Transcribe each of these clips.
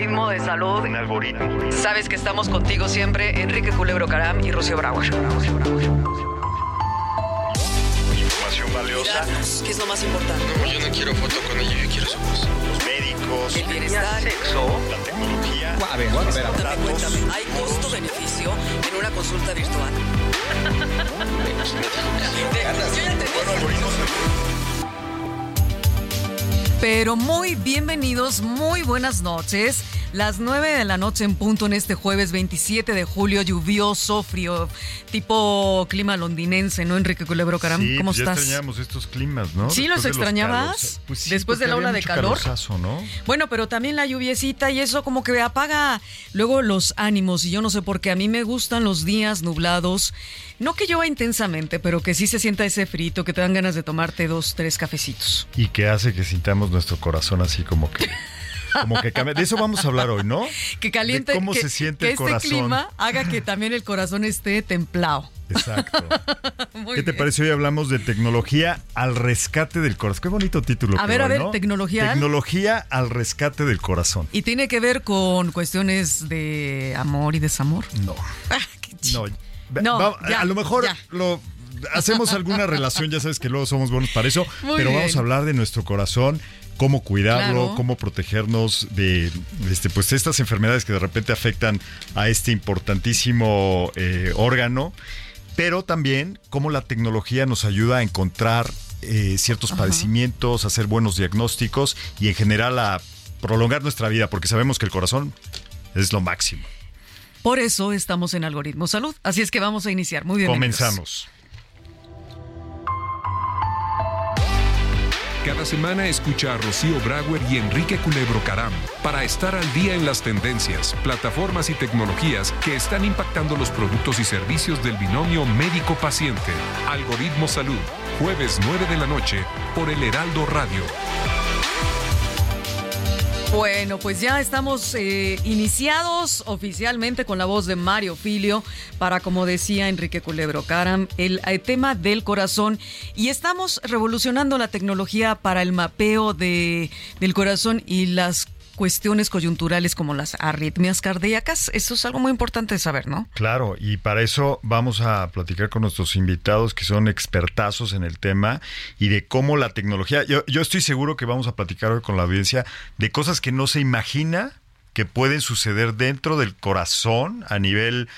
Algoritmo de salud. Un algoritmo. Sabes que estamos contigo siempre, Enrique Culebro Caram y Rocío Brauer. Información valiosa. ¿Qué es lo más importante? No, yo no quiero foto con ella, yo quiero su voz. Los médicos. El bienestar. Sexo. La tecnología. A ver, bueno, espera. Cuéntame, cuéntame. ¿Hay costo-beneficio en una consulta virtual? Yo ya te Pero muy bienvenidos, muy buenas noches. Las 9 de la noche en punto en este jueves 27 de julio, lluvioso, frío, tipo clima londinense, ¿no, Enrique Culebro Caram? Sí, ¿Cómo pues estás? Ya extrañamos estos climas, ¿no? Sí, Después los extrañabas. Pues sí, Después de porque la ola de calor. ¿no? Bueno, pero también la lluviecita y eso como que apaga luego los ánimos y yo no sé por qué a mí me gustan los días nublados. No que llueva intensamente, pero que sí se sienta ese frito, que te dan ganas de tomarte dos, tres cafecitos. Y que hace que sintamos nuestro corazón así como que. Como que cambia. De eso vamos a hablar hoy, ¿no? Que caliente, De cómo que, se siente que el este clima haga que también el corazón esté templado. Exacto. Muy ¿Qué te bien. parece? Hoy hablamos de tecnología al rescate del corazón. Qué bonito título. A ver, a ver, ¿no? tecnología Tecnología al rescate del corazón. Y tiene que ver con cuestiones de amor y desamor. No. Ah, qué No, No, Va- ya, a lo mejor ya. lo hacemos alguna relación, ya sabes que luego somos buenos para eso, Muy pero bien. vamos a hablar de nuestro corazón, cómo cuidarlo, Claro. cómo protegernos de este, pues, estas enfermedades que de repente afectan a este importantísimo eh, órgano, pero también cómo la tecnología nos ayuda a encontrar eh, ciertos padecimientos, a hacer buenos diagnósticos y en general a prolongar nuestra vida, porque sabemos que el corazón es lo máximo. Por eso estamos en Algoritmo Salud. Así es que vamos a iniciar. Muy bien. Comenzamos. Cada semana escucha a Rocío Brauer y Enrique Culebro Caram para estar al día en las tendencias, plataformas y tecnologías que están impactando los productos y servicios del binomio médico-paciente. Algoritmo Salud, jueves 9 de la noche por el Heraldo Radio. Bueno, pues ya estamos eh, iniciados oficialmente con la voz de Mario Filio para, como decía Enrique Culebro Caram, el, eh, tema del corazón. Y estamos revolucionando la tecnología para el mapeo de, del corazón y las cuestiones coyunturales como las arritmias cardíacas. Eso es algo muy importante de saber, ¿no? Claro, y para eso vamos a platicar con nuestros invitados que son expertazos en el tema y de cómo la tecnología, yo, yo estoy seguro que vamos a platicar hoy con la audiencia de cosas que no se imagina que pueden suceder dentro del corazón a nivel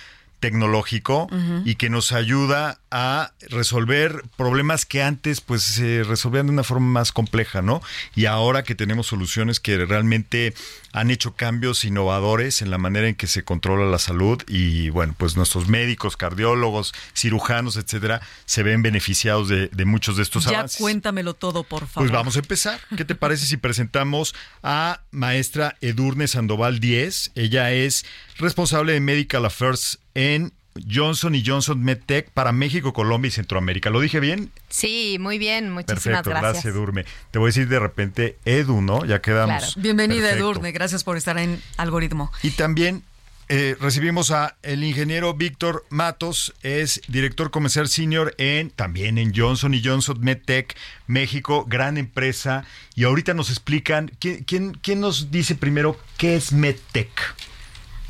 tecnológico y que nos ayuda a resolver problemas que antes pues se resolvían de una forma más compleja, ¿no? Y ahora que tenemos soluciones que realmente han hecho cambios innovadores en la manera en que se controla la salud y bueno, pues nuestros médicos, cardiólogos, cirujanos, etcétera, se ven beneficiados de, de muchos de estos ya avances. cuéntamelo todo, por favor. Pues vamos a empezar. ¿Qué te parece si presentamos a maestra Edurne Sandoval Díez? Ella es responsable de Medical Affairs en Johnson y Johnson MedTech para México, Colombia y Centroamérica. ¿Lo dije bien? Sí, muy bien, muchísimas Perfecto, gracias. gracias. Edurne. Te voy a decir de repente Edu, ¿no? Ya quedamos. Claro. Bienvenida, Perfecto. Edurne. Gracias por estar en Algoritmo. Y también eh, recibimos a el ingeniero Víctor Matos, es director comercial senior en también en Johnson y Johnson MedTech México, gran empresa. Y ahorita nos explican quién, quién, quién nos dice primero qué es MedTech.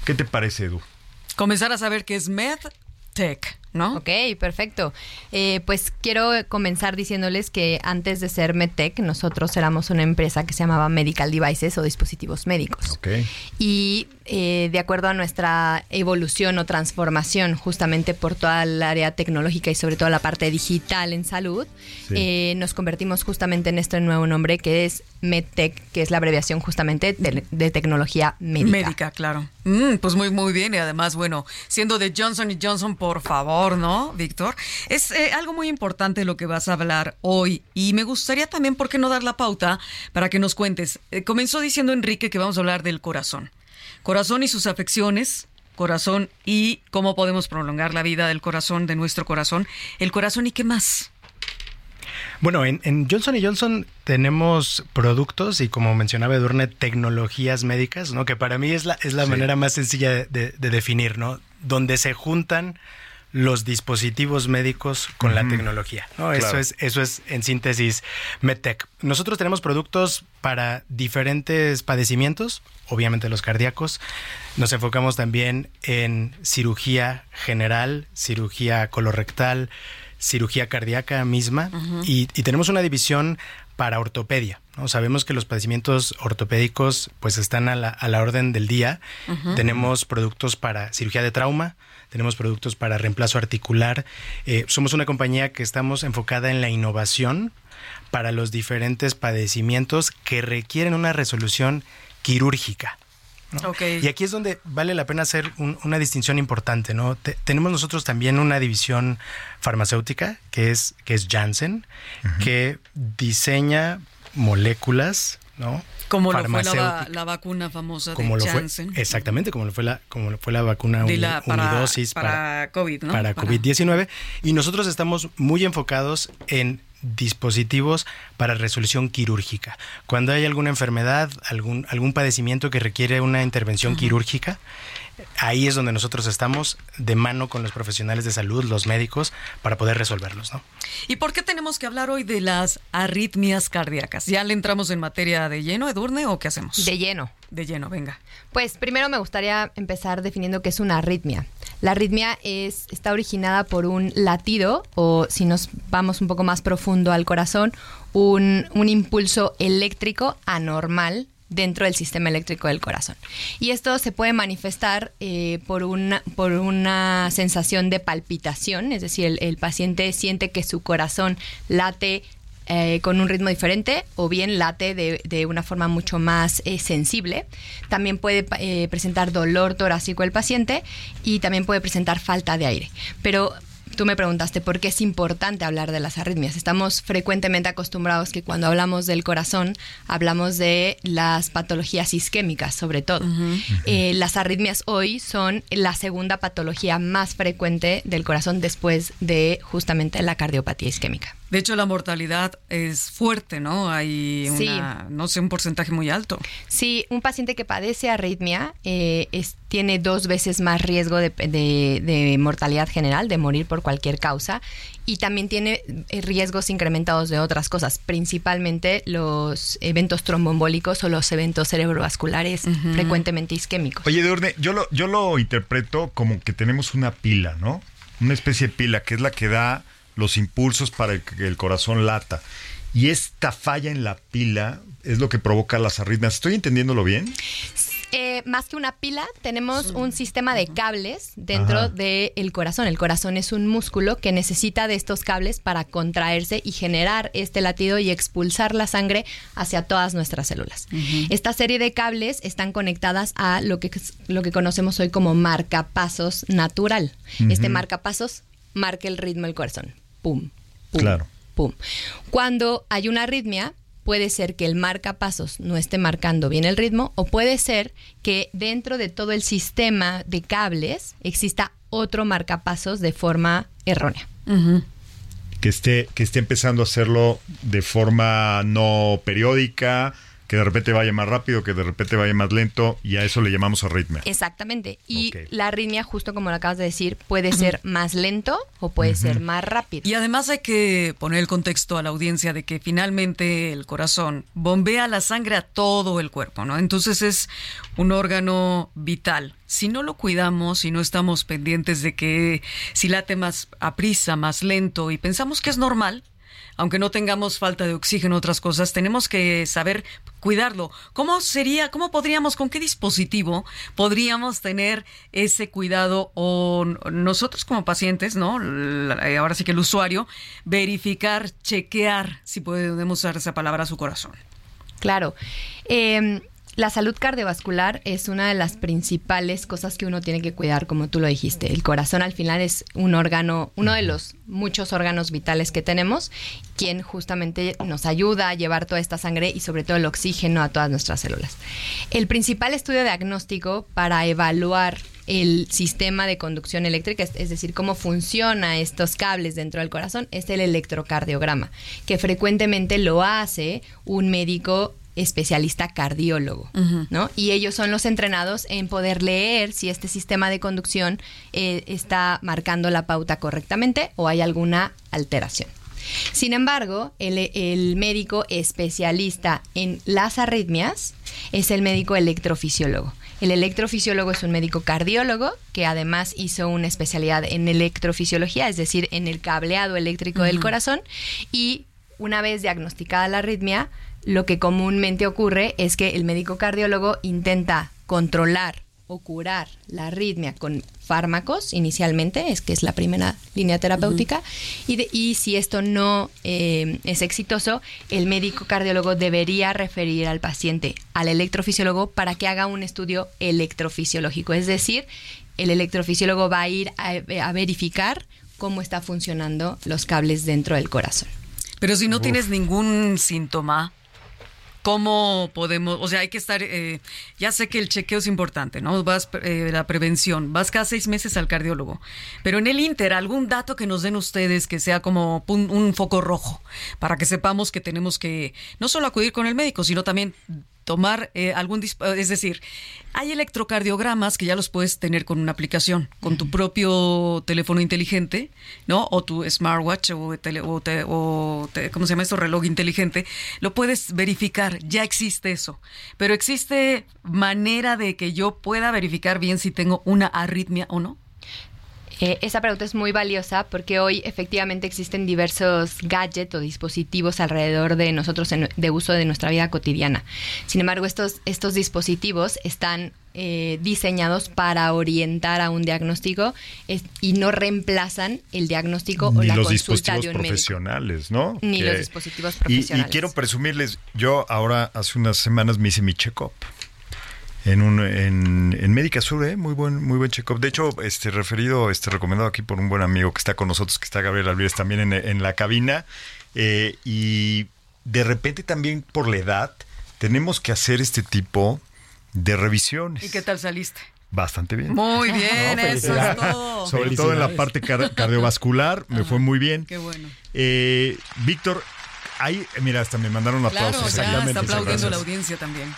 ¿Qué te parece, Edu? Comenzar a saber qué es MedTech, ¿no? Ok, perfecto. Eh, pues quiero comenzar diciéndoles que antes de ser MedTech, nosotros éramos una empresa que se llamaba Medical Devices o dispositivos médicos. Ok. Y eh, de acuerdo a nuestra evolución o transformación, justamente por toda el área tecnológica y sobre todo la parte digital en salud, Sí. eh, nos convertimos justamente en este nuevo nombre que es MedTech, que es la abreviación justamente de, de tecnología médica. Médica, claro. Mm, pues muy, muy bien. Y además, bueno, siendo de Johnson y Johnson, por favor, ¿no, Víctor? Es eh, algo muy importante lo que vas a hablar hoy y me gustaría también, ¿por qué no dar la pauta para que nos cuentes? Eh, comenzó diciendo Enrique que vamos a hablar del corazón. Corazón y sus afecciones, corazón y cómo podemos prolongar la vida del corazón, de nuestro corazón. El corazón y qué más. Bueno, en, en, Johnson Johnson tenemos productos y como mencionaba Edurne, tecnologías médicas, ¿no? Que para mí es la, es la sí. manera más sencilla de, de, de, definir, ¿no? Donde se juntan los dispositivos médicos con la tecnología, ¿no? Claro. Eso es, eso es en síntesis MedTech. Nosotros tenemos productos para diferentes padecimientos, obviamente los cardíacos. Nos enfocamos también en cirugía general, cirugía colorectal, cirugía cardíaca misma uh -huh. y, y, tenemos una división para ortopedia. ¿No? Sabemos que los padecimientos ortopédicos pues están a la, a la orden del día. Uh -huh. Tenemos productos para cirugía de trauma, tenemos productos para reemplazo articular. Eh, somos una compañía que estamos enfocada en la innovación para los diferentes padecimientos que requieren una resolución quirúrgica. ¿no? Okay. Y aquí es donde vale la pena hacer un, una distinción importante, ¿no? Te, tenemos nosotros también una división farmacéutica que es, que es Janssen, uh -huh. que diseña moléculas, ¿no? Como lo fue la, la, vacuna famosa como de lo Janssen. Fue, exactamente, como lo fue la, como lo fue la vacuna de la, unidosis para, para, COVID, ¿no? Para, para COVID-19. Y nosotros estamos muy enfocados en dispositivos para resolución quirúrgica. Cuando hay alguna enfermedad, algún, algún padecimiento que requiere una intervención uh -huh. quirúrgica, ahí es donde nosotros estamos de mano con los profesionales de salud, los médicos, para poder resolverlos, ¿no? ¿Y por qué tenemos que hablar hoy de las arritmias cardíacas? ¿Ya le entramos en materia de lleno, Edurne, o qué hacemos? De lleno. De lleno, venga. Pues primero me gustaría empezar definiendo qué es una arritmia. La arritmia es, está originada por un latido, o si nos vamos un poco más profundo al corazón, un, impulso eléctrico anormal dentro del sistema eléctrico del corazón. Y esto se puede manifestar eh, por, una, sensación de palpitación, es decir, el paciente siente que su corazón late eh, con un ritmo diferente o bien late de, de una forma mucho más eh, sensible. También puede eh, presentar dolor torácico el paciente y también puede presentar falta de aire. Pero Tú me preguntaste por qué es importante hablar de las arritmias. Estamos frecuentemente acostumbrados que cuando hablamos del corazón hablamos de las patologías isquémicas, sobre todo. Uh -huh. eh, las arritmias hoy son la segunda patología más frecuente del corazón después de justamente la cardiopatía isquémica. De hecho, la mortalidad es fuerte, ¿no? Hay una, sí. no sé, un porcentaje muy alto. Sí, un paciente que padece arritmia eh, es, tiene dos veces más riesgo de, de, de, mortalidad general, de morir por cualquier causa, y también tiene eh, riesgos incrementados de otras cosas, principalmente los eventos tromboembólicos o los eventos cerebrovasculares uh -huh. frecuentemente isquémicos. Oye, Deurne, yo lo, yo lo interpreto como que tenemos una pila, ¿no? Una especie de pila que es la que da los impulsos para que el corazón lata. Y esta falla en la pila es lo que provoca las arritmias. ¿Estoy entendiéndolo bien? Eh, más que una pila, tenemos sí. un sistema de cables dentro del corazón. El corazón es un músculo que necesita de estos cables para contraerse y generar este latido y expulsar la sangre hacia todas nuestras células. Uh -huh. Esta serie de cables están conectadas a lo que, lo que conocemos hoy como marcapasos natural. Uh -huh. Este marcapasos marca el ritmo del corazón pum, pum, claro. pum. Cuando hay una arritmia, puede ser que el marcapasos no esté marcando bien el ritmo o puede ser que dentro de todo el sistema de cables exista otro marcapasos de forma errónea. Uh -huh. Que esté, que esté empezando a hacerlo de forma no periódica, que de repente vaya más rápido, que de repente vaya más lento, y a eso le llamamos arritmia. Exactamente. Y okay. la arritmia, justo como lo acabas de decir, puede ser más lento o puede uh -huh. ser más rápido. Y además hay que poner el contexto a la audiencia de que finalmente el corazón bombea la sangre a todo el cuerpo, ¿no? Entonces es un órgano vital. Si no lo cuidamos, si no estamos pendientes de que si late más a prisa, más lento, y pensamos que es normal, aunque no tengamos falta de oxígeno, otras cosas, tenemos que saber cuidarlo. ¿Cómo sería, cómo podríamos, con qué dispositivo podríamos tener ese cuidado o nosotros como pacientes, ¿no? Ahora sí que el usuario, verificar, chequear, si podemos usar esa palabra, su corazón. Claro. Eh, La salud cardiovascular es una de las principales cosas que uno tiene que cuidar, como tú lo dijiste. El corazón al final es un órgano, uno de los muchos órganos vitales que tenemos, quien justamente nos ayuda a llevar toda esta sangre y sobre todo el oxígeno a todas nuestras células. El principal estudio diagnóstico para evaluar el sistema de conducción eléctrica, es, decir, cómo funciona estos cables dentro del corazón, es el electrocardiograma, que frecuentemente lo hace un médico especialista cardiólogo, ¿no? Y ellos son los entrenados en poder leer si este sistema de conducción eh, está marcando la pauta correctamente o hay alguna alteración. Sin embargo, el, el médico especialista en las arritmias es el médico electrofisiólogo. El electrofisiólogo es un médico cardiólogo que además hizo una especialidad en electrofisiología, es decir, en el cableado eléctrico del corazón y una vez diagnosticada la arritmia, lo que comúnmente ocurre es que el médico cardiólogo intenta controlar o curar la arritmia con fármacos inicialmente, es que es la primera línea terapéutica, y, de- y si esto no eh, es exitoso, el médico cardiólogo debería referir al paciente al electrofisiólogo para que haga un estudio electrofisiológico, es decir, el electrofisiólogo va a ir a, a verificar cómo está funcionando los cables dentro del corazón. Pero si no tienes ningún síntoma, ¿cómo podemos? O sea, hay que estar. eh, ya sé que el chequeo es importante, ¿no? Vas, eh, la prevención. Vas cada seis meses al cardiólogo. Pero en el Inter, algún dato que nos den ustedes que sea como un, un foco rojo para que sepamos que tenemos que no solo acudir con el médico, sino también tomar eh, algún disp- es decir hay electrocardiogramas que ya los puedes tener con una aplicación con tu propio teléfono inteligente no o tu smartwatch o, tele- o te- o te- cómo se llama esto reloj inteligente. Lo puedes verificar ya existe eso. Pero existe manera de que yo pueda verificar bien si tengo una arritmia o no Eh, esa pregunta es muy valiosa porque hoy efectivamente existen diversos gadgets o dispositivos alrededor de nosotros en- de uso de nuestra vida cotidiana. Sin embargo, estos, estos dispositivos están eh, diseñados para orientar a un diagnóstico es- y no reemplazan el diagnóstico o Ni la los consulta dispositivos de un médico. profesionales, ¿no? Ni Que- los dispositivos y- profesionales. Y, quiero presumirles, yo ahora hace unas semanas me hice mi check-up. En, un, en, en Médica Sur, ¿eh? muy buen, muy buen check-up. De hecho, este referido, este recomendado aquí por un buen amigo que está con nosotros, que está Gabriel Alvarez también en, en la cabina. Eh, y de repente también por la edad tenemos que hacer este tipo de revisiones. y qué tal saliste Bastante bien. muy bien No, eso es todo Sobre todo en la parte car- cardiovascular, me fue muy bien. qué bueno Eh, Víctor, ahí, mira, hasta me mandaron claro aplausos. ya Exactamente, está aplaudiendo la audiencia también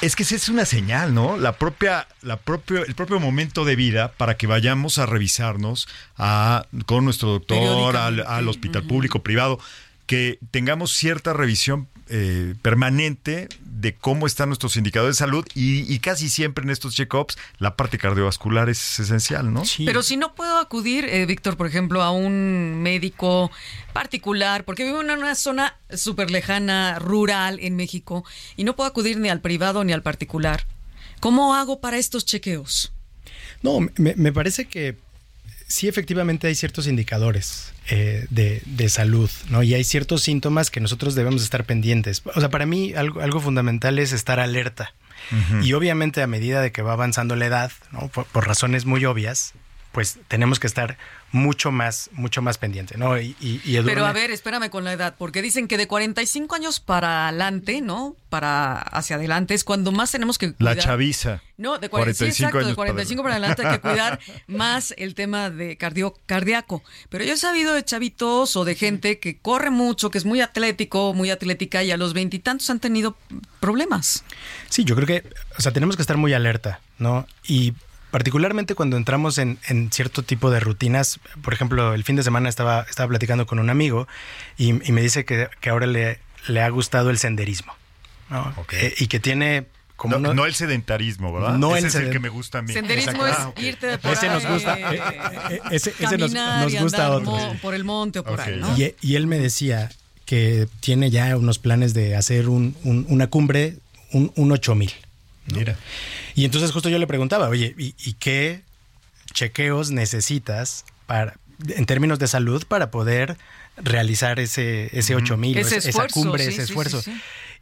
Es que esa es una señal, ¿no? La propia, la propio, el propio momento de vida para que vayamos a revisarnos a, con nuestro doctor, al hospital público, privado, que tengamos cierta revisión eh, permanente de cómo están nuestros indicadores de salud y, y casi siempre en estos check-ups la parte cardiovascular es esencial, ¿no? Sí. Pero si no puedo acudir, eh, Víctor, por ejemplo, a un médico particular, porque vivo en una zona súper lejana, rural en México, y no puedo acudir ni al privado ni al particular, ¿cómo hago para estos chequeos? No, me, me parece que sí, efectivamente hay ciertos indicadores eh, de, de salud, ¿no? Y hay ciertos síntomas que nosotros debemos estar pendientes. O sea, para mí algo, algo fundamental es estar alerta. Y obviamente a medida de que va avanzando la edad, ¿no? por, por razones muy obvias, pues tenemos que estar mucho más, mucho más pendiente, ¿no? Y, y, y Pero a ver, espérame con la edad, porque dicen que de 45 años para adelante, ¿no? Para hacia adelante es cuando más tenemos que La cuidar. chaviza. No, de 45, 45 exacto, de años para 45 para adelante hay que cuidar más el tema de cardio, cardíaco. Pero yo he sabido de chavitos o de gente que corre mucho, que es muy atlético, muy atlética y a los veintitantos han tenido problemas. Sí, yo creo que, o sea, tenemos que estar muy alerta, ¿no? Y particularmente cuando entramos en, en cierto tipo de rutinas, por ejemplo, el fin de semana estaba, estaba platicando con un amigo y, y me dice que, que ahora le, le ha gustado el senderismo. Eh, y que tiene como No, uno- no el sedentarismo, ¿verdad? No Ese el es el que me gusta a mí. Senderismo Exacto. es Ah, irte de por Ese nos gusta, eh, eh, ese- ese nos- caminar nos y gusta andar otro. mo- por el monte o por ahí. ¿no? Y, y él me decía que tiene ya unos planes de hacer un- un- una cumbre, un, un 8000. Mira. Y entonces justo yo le preguntaba, oye, ¿y, y qué chequeos necesitas para, en términos de salud para poder realizar ese, ese 8000, Ese esa esfuerzo, cumbre, sí, ese sí, esfuerzo. sí.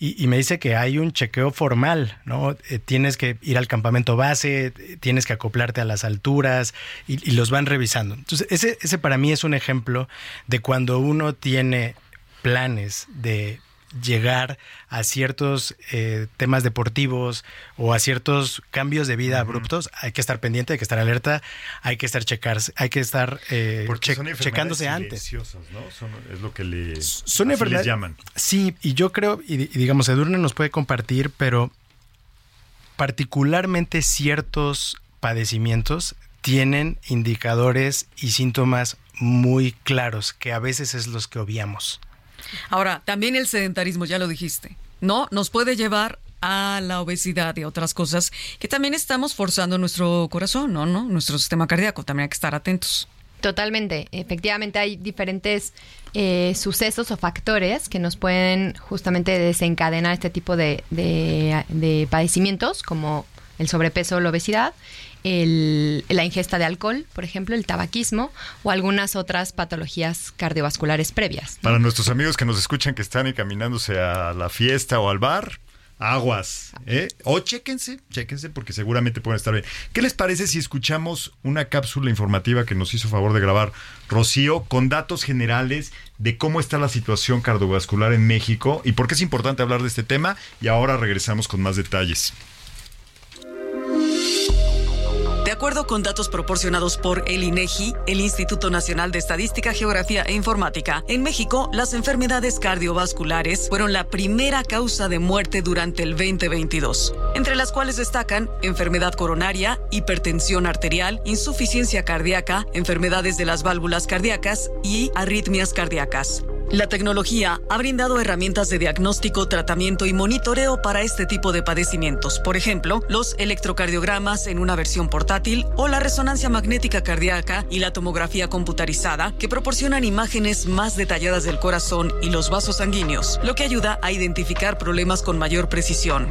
Y, y me dice que hay un chequeo formal, ¿no? Eh, tienes que ir al campamento base, tienes que acoplarte a las alturas y, y los van revisando. Entonces, ese, ese para mí es un ejemplo de cuando uno tiene planes de llegar a ciertos eh, temas deportivos o a ciertos cambios de vida abruptos, hay que estar pendiente, hay que estar alerta, hay que estar checarse, hay que estar eh, che- checándose antes. ¿no? Son- es lo que le Son les llaman. Sí, y yo creo, y, y digamos, Edurne nos puede compartir, pero particularmente ciertos padecimientos tienen indicadores y síntomas muy claros, que a veces es los que obviamos. Ahora, también el sedentarismo, ya lo dijiste, ¿no? Nos puede llevar a la obesidad y otras cosas que también estamos forzando nuestro corazón, ¿no? ¿no? Nuestro sistema cardíaco, también hay que estar atentos. Totalmente. Efectivamente hay diferentes eh, sucesos o factores que nos pueden justamente desencadenar este tipo de, de- de padecimientos, como el sobrepeso o la obesidad, el- la ingesta de alcohol, por ejemplo, el tabaquismo o algunas otras patologías cardiovasculares previas. Para nuestros amigos que nos escuchan que están encaminándose a la fiesta o al bar, aguas, ¿eh? O chéquense, chéquense porque seguramente pueden estar bien. ¿Qué les parece si escuchamos una cápsula informativa que nos hizo favor de grabar Rocío con datos generales de cómo está la situación cardiovascular en México y por qué es importante hablar de este tema? Y ahora regresamos con más detalles. Acuerdo con datos proporcionados por el INEGI, el Instituto Nacional de Estadística, Geografía e Informática, en México las enfermedades cardiovasculares fueron la primera causa de muerte durante el 2022, entre las cuales destacan enfermedad coronaria, hipertensión arterial, insuficiencia cardíaca, enfermedades de las válvulas cardíacas y arritmias cardíacas. La tecnología ha brindado herramientas de diagnóstico, tratamiento y monitoreo para este tipo de padecimientos. Por ejemplo, los electrocardiogramas en una versión portátil o la resonancia magnética cardíaca y la tomografía computarizada que proporcionan imágenes más detalladas del corazón y los vasos sanguíneos, lo que ayuda a identificar problemas con mayor precisión.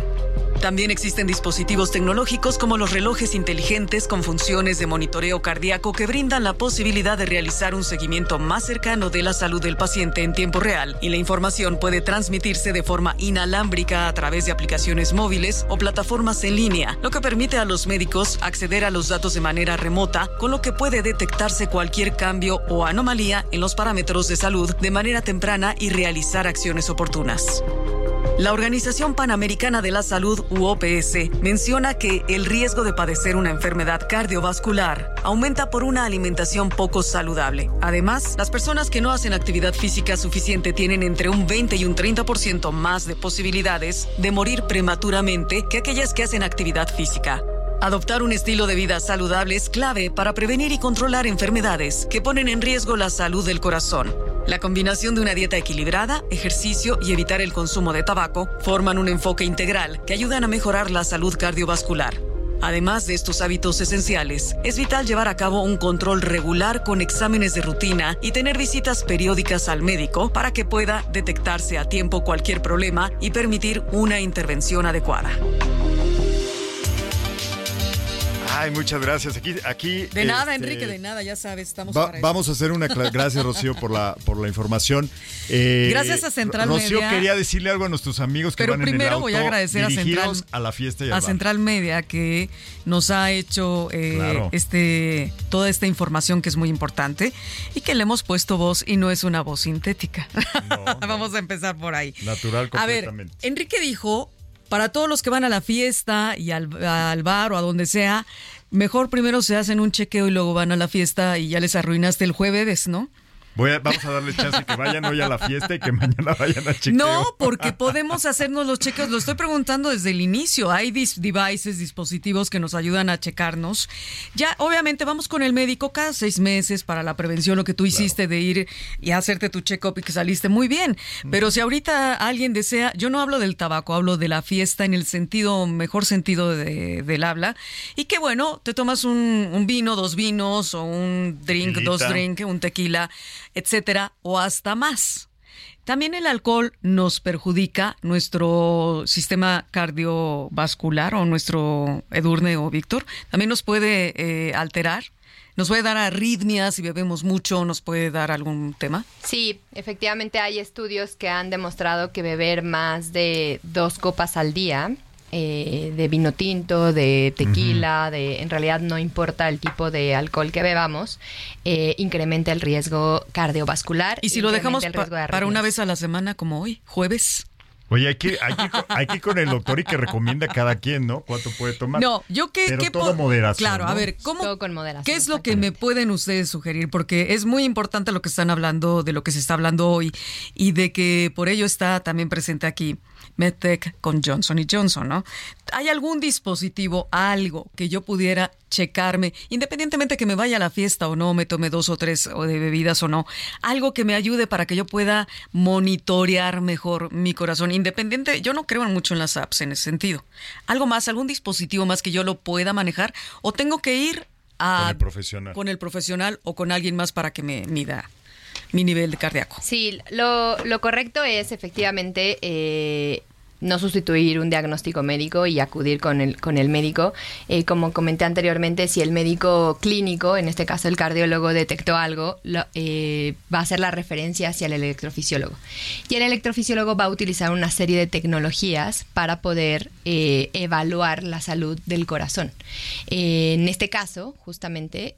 También existen dispositivos tecnológicos como los relojes inteligentes con funciones de monitoreo cardíaco que brindan la posibilidad de realizar un seguimiento más cercano de la salud del paciente en tiempo real y la información puede transmitirse de forma inalámbrica a través de aplicaciones móviles o plataformas en línea, lo que permite a los médicos acceder a los datos de manera remota, con lo que puede detectarse cualquier cambio o anomalía en los parámetros de salud de manera temprana y realizar acciones oportunas. La Organización Panamericana de la Salud, UOPS, menciona que el riesgo de padecer una enfermedad cardiovascular aumenta por una alimentación poco saludable. Además, las personas que no hacen actividad física suficiente tienen entre un 20 y un 30% más de posibilidades de morir prematuramente que aquellas que hacen actividad física. Adoptar un estilo de vida saludable es clave para prevenir y controlar enfermedades que ponen en riesgo la salud del corazón. La combinación de una dieta equilibrada, ejercicio y evitar el consumo de tabaco forman un enfoque integral que ayudan a mejorar la salud cardiovascular. Además de estos hábitos esenciales, es vital llevar a cabo un control regular con exámenes de rutina y tener visitas periódicas al médico para que pueda detectarse a tiempo cualquier problema y permitir una intervención adecuada. Ay, muchas gracias. Aquí, aquí. De nada, este, Enrique, de nada, ya sabes, estamos Va- para eso. vamos a hacer una gracias Rocío por la por la información. Eh, Gracias a Central Rocío Media. quería decirle algo a nuestros amigos que Pero van en el primero auto voy a agradecer a Central- a la fiesta y a bar. Central Media que nos ha hecho eh, Claro. este toda esta información que es muy importante y que le hemos puesto voz y no es una voz sintética. No, no. Vamos a empezar por ahí. Natural A ver, completamente. Enrique dijo, para todos los que van a la fiesta y al, al bar o a donde sea, mejor primero se hacen un chequeo y luego van a la fiesta y ya les arruinaste el jueves, ¿no? Voy a- vamos a darle chance que vayan hoy a la fiesta y que mañana vayan a chequeo. No, porque podemos hacernos los chequeos. Lo estoy preguntando desde el inicio. Hay dis- devices, dispositivos que nos ayudan a checarnos. Ya, obviamente, vamos con el médico cada seis meses para la prevención, lo que tú hiciste de ir y hacerte tu check-up y que saliste muy bien. Pero si ahorita alguien desea, yo no hablo del tabaco, hablo de la fiesta en el sentido, mejor sentido de- del habla. Y que bueno, te tomas un, un vino, dos vinos o un drink, dos drink, un tequila, etcétera, o hasta más. También el alcohol nos perjudica nuestro sistema cardiovascular o nuestro Edurne o Víctor. También nos puede eh, alterar nos puede dar arritmias si bebemos mucho, nos puede dar algún tema. Sí, efectivamente hay estudios que han demostrado que beber más de dos copas al día eh, de vino tinto, de tequila, de en realidad no importa el tipo de alcohol que bebamos, eh, incrementa el riesgo cardiovascular. Y si lo dejamos para una vez a la semana como hoy, jueves. Oye, hay que, hay, que, hay que ir con el doctor y que recomienda a cada quien, ¿no? ¿Cuánto puede tomar? No, yo que... Pero que todo moderación, Claro, a ver, ¿cómo, Todo con moderación, ¿qué es lo que me pueden ustedes sugerir? Porque es muy importante lo que están hablando, de lo que se está hablando hoy, y de que por ello está también presente aquí MedTech con Johnson Johnson, ¿no? ¿Hay algún dispositivo, algo que yo pudiera checarme, independientemente que me vaya a la fiesta o no, me tome dos o tres o de bebidas o no, algo que me ayude para que yo pueda monitorear mejor mi corazón, independiente, yo no creo mucho en las apps en ese sentido. Algo más, algún dispositivo más que yo lo pueda manejar o tengo que ir a Con el profesional. con el profesional o con alguien más para que me mida mi nivel cardíaco. Sí, lo, lo correcto es efectivamente eh, no sustituir un diagnóstico médico y acudir con el, con el médico. Eh, como comenté anteriormente, si el médico clínico, en este caso el cardiólogo, detectó algo, eh, va a hacer la referencia hacia el electrofisiólogo. Y el electrofisiólogo va a utilizar una serie de tecnologías para poder evaluar la salud del corazón. En este caso, justamente,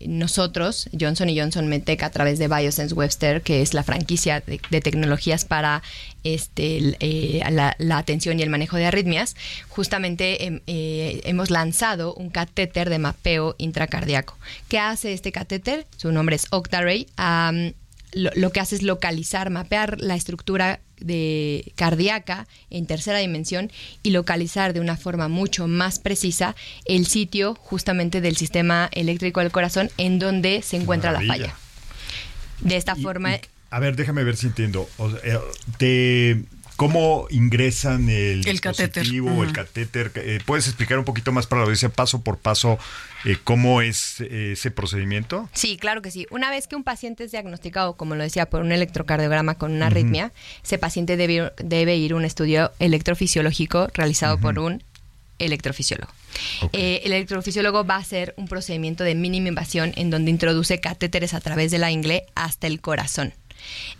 nosotros, Johnson Johnson Medtech, a través de Biosense Webster, que es la franquicia de, tecnologías para este, eh, la, atención y el manejo de arritmias, justamente em, eh, hemos lanzado un catéter de mapeo intracardíaco. ¿Qué hace este catéter? Su nombre es Octaray. Lo, lo que hace es localizar, mapear la estructura de cardíaca en tercera dimensión y localizar de una forma mucho más precisa el sitio justamente del sistema eléctrico del corazón en donde se encuentra la falla. De esta Y- forma, y- a ver, déjame ver si entiendo. O sea, eh, te- ¿Cómo ingresan el, El catéter. dispositivo, el Ujú. catéter? Eh, ¿Puedes explicar un poquito más para la audiencia, paso por paso, eh, cómo es eh, ese procedimiento? Sí, claro que sí. Una vez que un paciente es diagnosticado, como lo decía, por un electrocardiograma con una arritmia, ese paciente debe, debe ir a un estudio electrofisiológico realizado por un electrofisiólogo. Eh, el electrofisiólogo va a hacer un procedimiento de mínima invasión en donde introduce catéteres a través de la ingle hasta el corazón.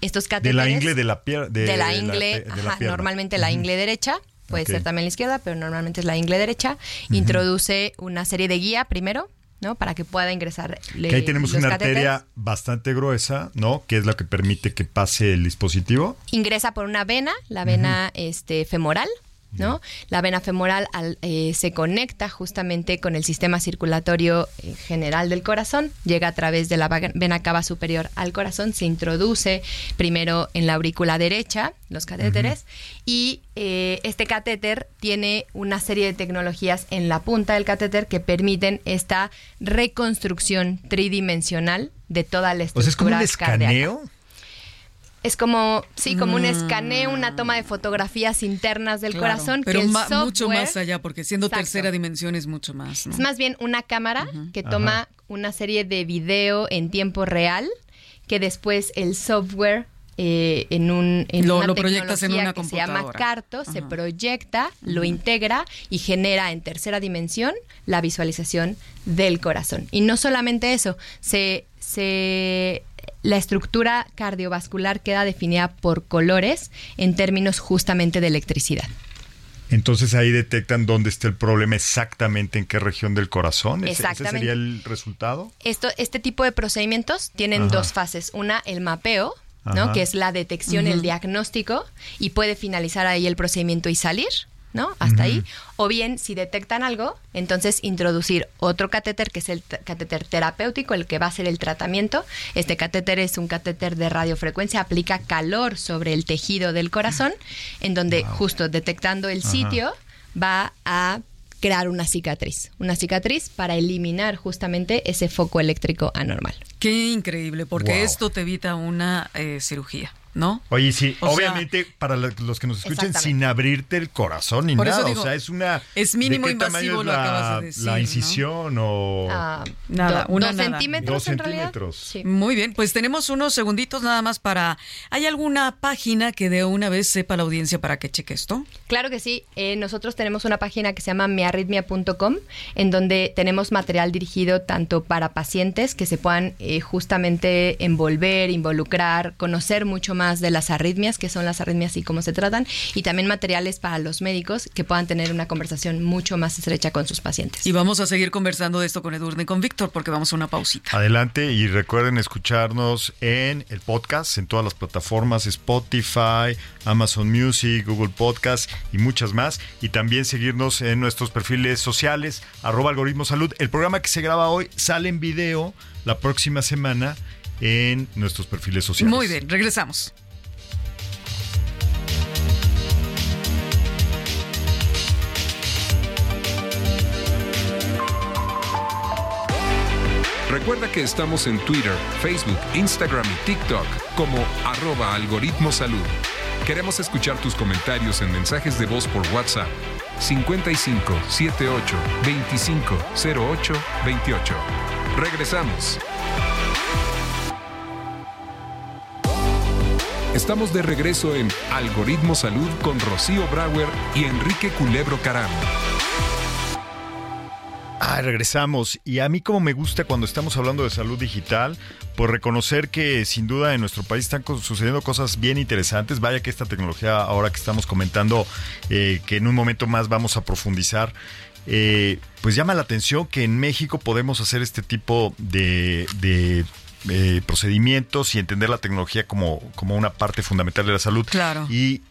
Estos De catéteres la ingle de la pierna. de, la ingle, de la ajá, pierna. normalmente la ingle derecha, puede ser también la izquierda, pero normalmente es la ingle derecha. Introduce una serie de guía primero, ¿no? Para que pueda ingresar. Que ahí tenemos los una catéteres. arteria bastante gruesa, ¿no? Que es la que permite que pase el dispositivo. Ingresa por una vena, la vena este, femoral. ¿No? La vena femoral al- eh, se conecta justamente con el sistema circulatorio eh, general del corazón, llega a través de la vena cava superior al corazón, se introduce primero en la aurícula derecha, los catéteres, y eh, este catéter tiene una serie de tecnologías en la punta del catéter que permiten esta reconstrucción tridimensional de toda la O estructura sea, es como un cardíaca. Es como, sí, como un escaneo, una toma de fotografías internas del Claro, corazón. pero que el ma- mucho software- más allá, porque siendo Exacto. tercera dimensión es mucho más. ¿no? Es más bien una cámara que toma una serie de video en tiempo real que después el software eh, en un en Lo- una lo proyectas en tecnología una que se llama. Carto, se proyecta, lo integra y genera en tercera dimensión la visualización del corazón. Y no solamente eso, se, se la estructura cardiovascular queda definida por colores en términos justamente de electricidad. Entonces ahí detectan dónde está el problema exactamente en qué región del corazón. ¿Ese- ¿Ese Exactamente. sería el resultado? Esto, este tipo de procedimientos tienen Ajá. dos fases. Una, el mapeo, ¿no? Que es la detección, el diagnóstico, y puede finalizar ahí el procedimiento y salir, ¿no? Hasta ahí. O bien, si detectan algo, entonces introducir otro catéter, que es el catéter terapéutico, el que va a ser el tratamiento. Este catéter es un catéter de radiofrecuencia, aplica calor sobre el tejido del corazón, en donde justo detectando el sitio va a crear una cicatriz, una cicatriz para eliminar justamente ese foco eléctrico anormal. Qué increíble, porque Wow. esto te evita una eh, cirugía. ¿No? Oye, sí, O sea- obviamente para lo- los que nos escuchen sin abrirte el corazón ni Por nada, digo, o sea, es una es mínimo ¿de qué invasivo tamaño es lo la, acabas de decir, la ¿no? incisión o Ah, Nada, do- una dos nada. centímetros Dos en realidad. centímetros. Sí. Muy bien, pues tenemos unos segunditos nada más para... ¿Hay alguna página que de una vez sepa la audiencia para que cheque esto? Claro que sí. Eh, nosotros tenemos una página que se llama miarritmia.com, en donde tenemos material dirigido tanto para pacientes que se puedan eh, justamente envolver, involucrar, conocer mucho más de las arritmias, qué son las arritmias y cómo se tratan, y también materiales para los médicos que puedan tener una conversación mucho más estrecha con sus pacientes. Y vamos a seguir conversando de esto con Edurne y con Víctor porque vamos a una pausita. Adelante y recuerden escucharnos en el podcast, en todas las plataformas, Spotify, Amazon Music, Google Podcast y muchas más. Y también seguirnos en nuestros perfiles sociales, arroba algoritmo salud. El programa que se graba hoy sale en video la próxima semana en nuestros perfiles sociales. Muy bien, regresamos. Recuerda que estamos en Twitter, Facebook, Instagram y TikTok como arroba algoritmo salud. Queremos escuchar tus comentarios en mensajes de voz por WhatsApp 55 78 25 08 28. Regresamos. Estamos de regreso en Algoritmo Salud con Rocío Brauer y Enrique Culebro Caram. Ah, regresamos. Y a mí como me gusta cuando estamos hablando de salud digital, pues reconocer que sin duda en nuestro país están sucediendo cosas bien interesantes. Vaya que esta tecnología, ahora que estamos comentando, eh, que en un momento más vamos a profundizar, eh, pues llama la atención que en México podemos hacer este tipo de, eh, procedimientos y entender la tecnología como, como una parte fundamental de la salud. Claro. Y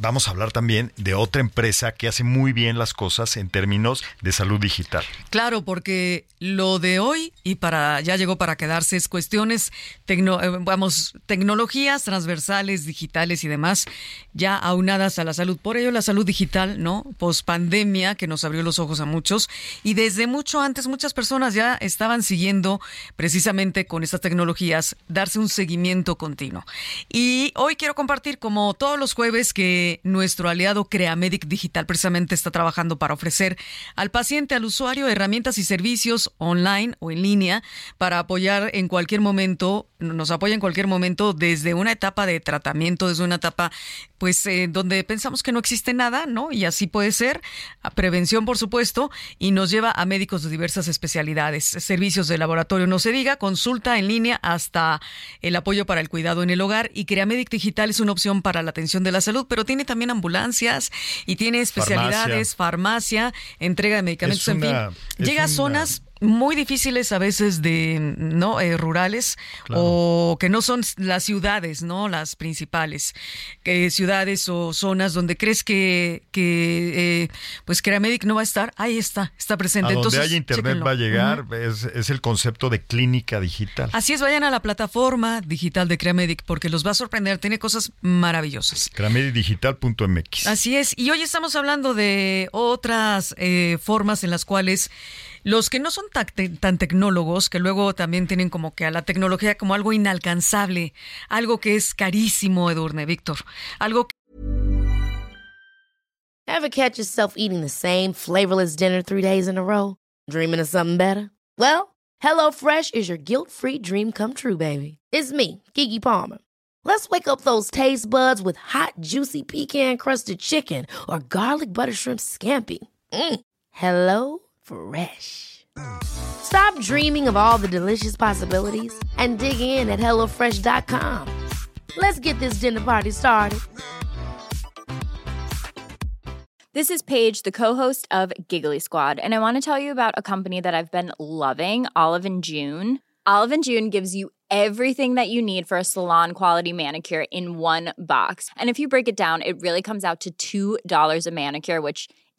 vamos a hablar también de otra empresa que hace muy bien las cosas en términos de salud digital. Claro, porque lo de hoy y para ya llegó para quedarse es cuestiones eh, vamos, tecnologías transversales, digitales y demás, ya aunadas a la salud. Por ello la salud digital, ¿no? Post pandemia que nos abrió los ojos a muchos y desde mucho antes muchas personas ya estaban siguiendo precisamente con estas tecnologías darse un seguimiento continuo. Y hoy quiero compartir como todos los jueves que nuestro aliado Creamedic Digital precisamente está trabajando para ofrecer al paciente, al usuario, herramientas y servicios online o en línea para apoyar en cualquier momento, nos apoya en cualquier momento desde una etapa de tratamiento, desde una etapa pues eh, donde pensamos que no existe nada, ¿no? Y así puede ser, a prevención por supuesto, y nos lleva a médicos de diversas especialidades, servicios de laboratorio, no se diga, consulta en línea hasta el apoyo para el cuidado en el hogar y Creamedic Digital es una opción para la atención de la salud, pero tiene también ambulancias y tiene especialidades, farmacia, entrega de medicamentos, Es en una- fin. Llega a zonas muy difíciles a veces de no Eh, rurales o que no son las ciudades no las principales que ciudades o zonas donde crees que que eh, pues Creamedic no va a estar ahí está está presente A donde entonces haya internet chéquenlo. va a llegar, es, es el concepto de clínica digital. Así es, vayan a la plataforma digital de Creamedic porque los va a sorprender, tiene cosas maravillosas. Cramedidigital.mx. Así es, y hoy estamos hablando de otras eh, formas en las cuales los que no son tan, te- tan tecnólogos, que luego también tienen como que a la tecnología como algo inalcanzable, algo que es carísimo, Edurne, Víctor, algo Ever catch yourself eating the same flavorless dinner three days in a row? Dreaming of something better? Well, HelloFresh is your guilt free dream come true, baby. It's me, Kiki Palmer. Let's wake up those taste buds with hot, juicy pecan crusted chicken or garlic butter shrimp scampi. Mm. Hello Fresh. Stop dreaming of all the delicious possibilities and dig in at HelloFresh.com. Let's get this dinner party started. This is Paige, the co-host of Giggly Squad, and I want to tell you about a company that I've been loving, Olive and June. Olive and June gives you everything that you need for a salon quality manicure in one box. And if you break it down, it really comes out to $2 a manicure, which